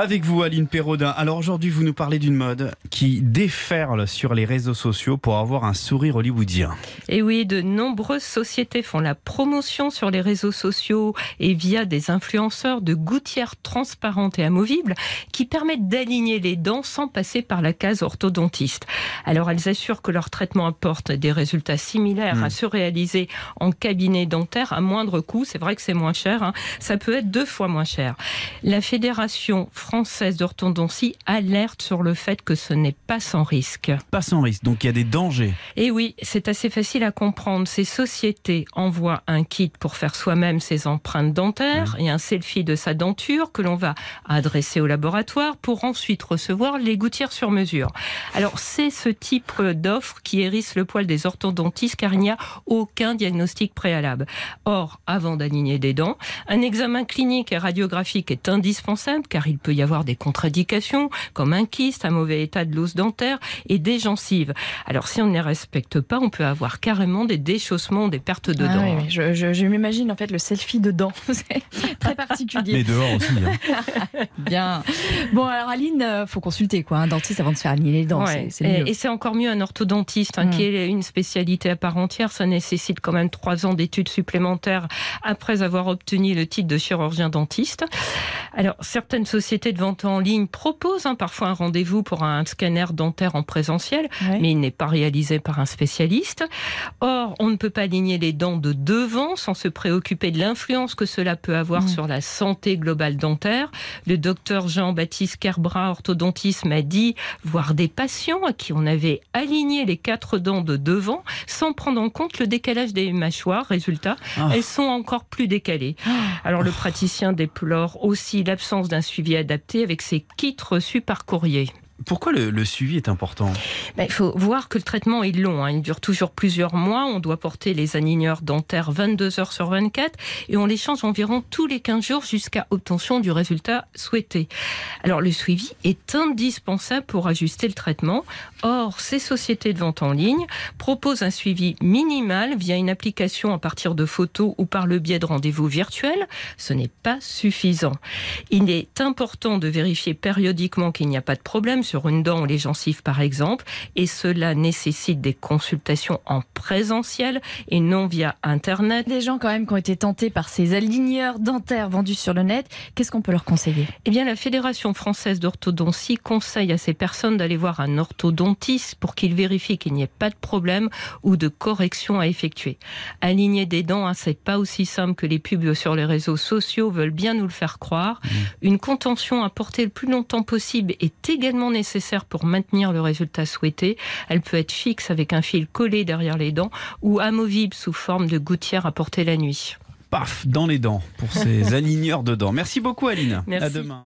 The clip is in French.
Avec vous, Aline Perraudin. Alors aujourd'hui, vous nous parlez d'une mode qui déferle sur les réseaux sociaux pour avoir un sourire hollywoodien. Et oui, de nombreuses sociétés font la promotion sur les réseaux sociaux et via des influenceurs de gouttières transparentes et amovibles qui permettent d'aligner les dents sans passer par la case orthodontiste. Alors elles assurent que leur traitement apporte des résultats similaires Hmm. à ceux réalisés en cabinet dentaire à moindre coût. C'est vrai que c'est moins cher. hein. Ça peut être deux fois moins cher. La Fédération française d'orthodontie alerte sur le fait que ce n'est pas sans risque. Pas sans risque, donc il y a des dangers. Et oui, c'est assez facile à comprendre. Ces sociétés envoient un kit pour faire soi-même ses empreintes dentaires et un selfie de sa denture que l'on va adresser au laboratoire pour ensuite recevoir les gouttières sur mesure. Alors, c'est ce type d'offre qui hérisse le poil des orthodontistes car il n'y a aucun diagnostic préalable. Or, avant d'aligner des dents, un examen clinique et radiographique est indispensable car il peut y avoir des contre-indications comme un kyste, un mauvais état de l'os dentaire et des gencives. Alors si on ne les respecte pas, on peut avoir carrément des déchaussements, des pertes de Ah dents. oui, Je, je- je m'imagine en fait le selfie dedans. C'est très particulier. Mais dehors aussi. hein. Bien. Bon, alors Aline, euh, faut consulter quoi, un dentiste avant de se faire aligner les dents. Ouais. Et, mieux. et c'est encore mieux un orthodontiste hein, qui est une spécialité à part entière. Ça nécessite quand même trois ans d'études supplémentaires après avoir obtenu le titre de chirurgien dentiste. Alors certaines sociétés de vente en ligne proposent hein, parfois un rendez-vous pour un scanner dentaire en présentiel, mais il n'est pas réalisé par un spécialiste. Or, on ne peut pas aligner les dents de devant sans se préoccuper de l'influence que cela peut avoir Mm. sur la santé globale dentaire. Le docteur Jean-Baptiste Kerbra, orthodontiste, m'a dit voir des patients à qui on avait aligné les quatre dents de devant sans prendre en compte le décalage des mâchoires. Résultat, Ah. elles sont encore plus décalées. Alors le praticien déplore aussi l'absence d'un suivi avec ses kits reçus par courrier. Pourquoi le, suivi est important Ben, il faut voir que le traitement est long. hein. Il dure toujours plusieurs mois. On doit porter les aligneurs dentaires 22 heures sur 24 et on les change environ tous les 15 jours jusqu'à obtention du résultat souhaité. Alors le suivi est indispensable pour ajuster le traitement. Or, ces sociétés de vente en ligne proposent un suivi minimal via une application à partir de photos ou par le biais de rendez-vous virtuels. Ce n'est pas suffisant. Il est important de vérifier périodiquement qu'il n'y a pas de problème sur une dent ou les gencives par exemple, et cela nécessite des consultations en présentiel et non via Internet. Des gens quand même qui ont été tentés par ces aligneurs dentaires vendus sur le net, qu'est-ce qu'on peut leur conseiller? Eh bien, la Fédération française d'orthodontie conseille à ces personnes d'aller voir un orthodontiste pour qu'il vérifie qu'il n'y ait pas de problème ou de correction à effectuer. Aligner des dents, hein, c'est pas aussi simple que les pubs sur les réseaux sociaux veulent bien nous le faire croire. Une contention à porter le plus longtemps possible est également nécessaire pour maintenir le résultat souhaité. Elle peut être fixe avec un fil collé derrière les dents ou amovible sous forme de gouttière à porter la nuit. Paf, dans les dents pour ces aligneurs de dents. Merci beaucoup, Aline. Merci. À demain.